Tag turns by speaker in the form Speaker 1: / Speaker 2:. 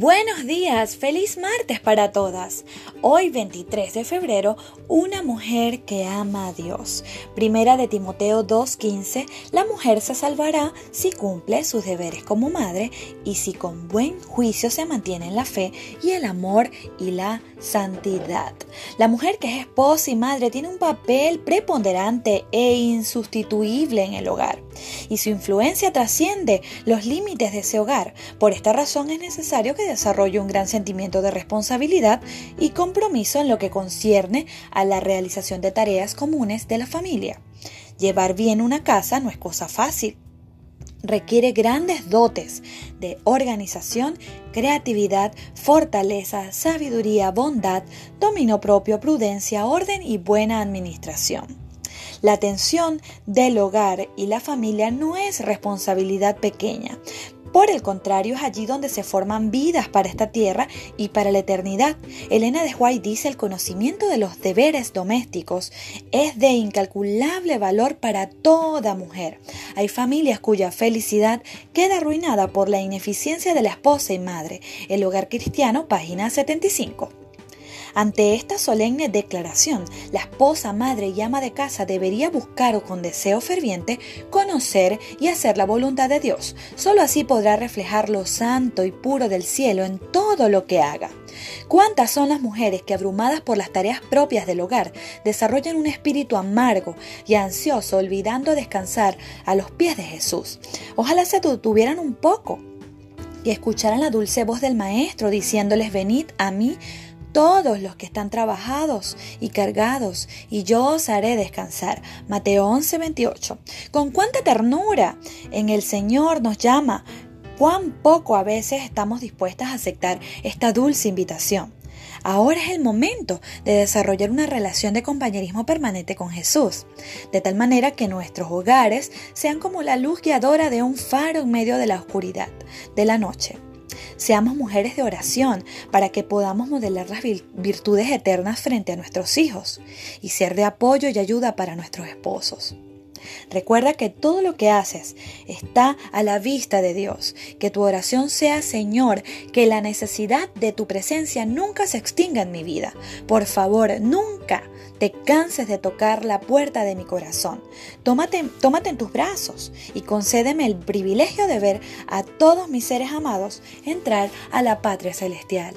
Speaker 1: Buenos días, feliz martes para todas. Hoy 23 de febrero, una mujer que ama a Dios. Primera de Timoteo 2:15, la mujer se salvará si cumple sus deberes como madre y si con buen juicio se mantiene en la fe y el amor y la santidad. La mujer que es esposa y madre tiene un papel preponderante e insustituible en el hogar y su influencia trasciende los límites de ese hogar. Por esta razón es necesario que desarrolla un gran sentimiento de responsabilidad y compromiso en lo que concierne a la realización de tareas comunes de la familia. Llevar bien una casa no es cosa fácil. Requiere grandes dotes de organización, creatividad, fortaleza, sabiduría, bondad, dominio propio, prudencia, orden y buena administración. La atención del hogar y la familia no es responsabilidad pequeña, por el contrario, es allí donde se forman vidas para esta tierra y para la eternidad. Elena de White dice el conocimiento de los deberes domésticos es de incalculable valor para toda mujer. Hay familias cuya felicidad queda arruinada por la ineficiencia de la esposa y madre. El hogar cristiano, página 75. Ante esta solemne declaración, la esposa, madre y ama de casa debería buscar con deseo ferviente conocer y hacer la voluntad de Dios. Solo así podrá reflejar lo santo y puro del cielo en todo lo que haga. ¿Cuántas son las mujeres que, abrumadas por las tareas propias del hogar, desarrollan un espíritu amargo y ansioso, olvidando descansar a los pies de Jesús? Ojalá se detuvieran un poco y escucharan la dulce voz del Maestro diciéndoles, venid a mí todos los que están trabajados y cargados, y yo os haré descansar. Mateo 11, 28. Con cuánta ternura en el Señor nos llama, cuán poco a veces estamos dispuestas a aceptar esta dulce invitación. Ahora es el momento de desarrollar una relación de compañerismo permanente con Jesús, de tal manera que nuestros hogares sean como la luz guiadora de un faro en medio de la oscuridad de la noche. Seamos mujeres de oración para que podamos modelar las virtudes eternas frente a nuestros hijos y ser de apoyo y ayuda para nuestros esposos. Recuerda que todo lo que haces está a la vista de Dios. Que tu oración sea, Señor, que la necesidad de tu presencia nunca se extinga en mi vida. Por favor, nunca te canses de tocar la puerta de mi corazón. Tómate, tómate en tus brazos y concédeme el privilegio de ver a todos mis seres amados entrar a la patria celestial.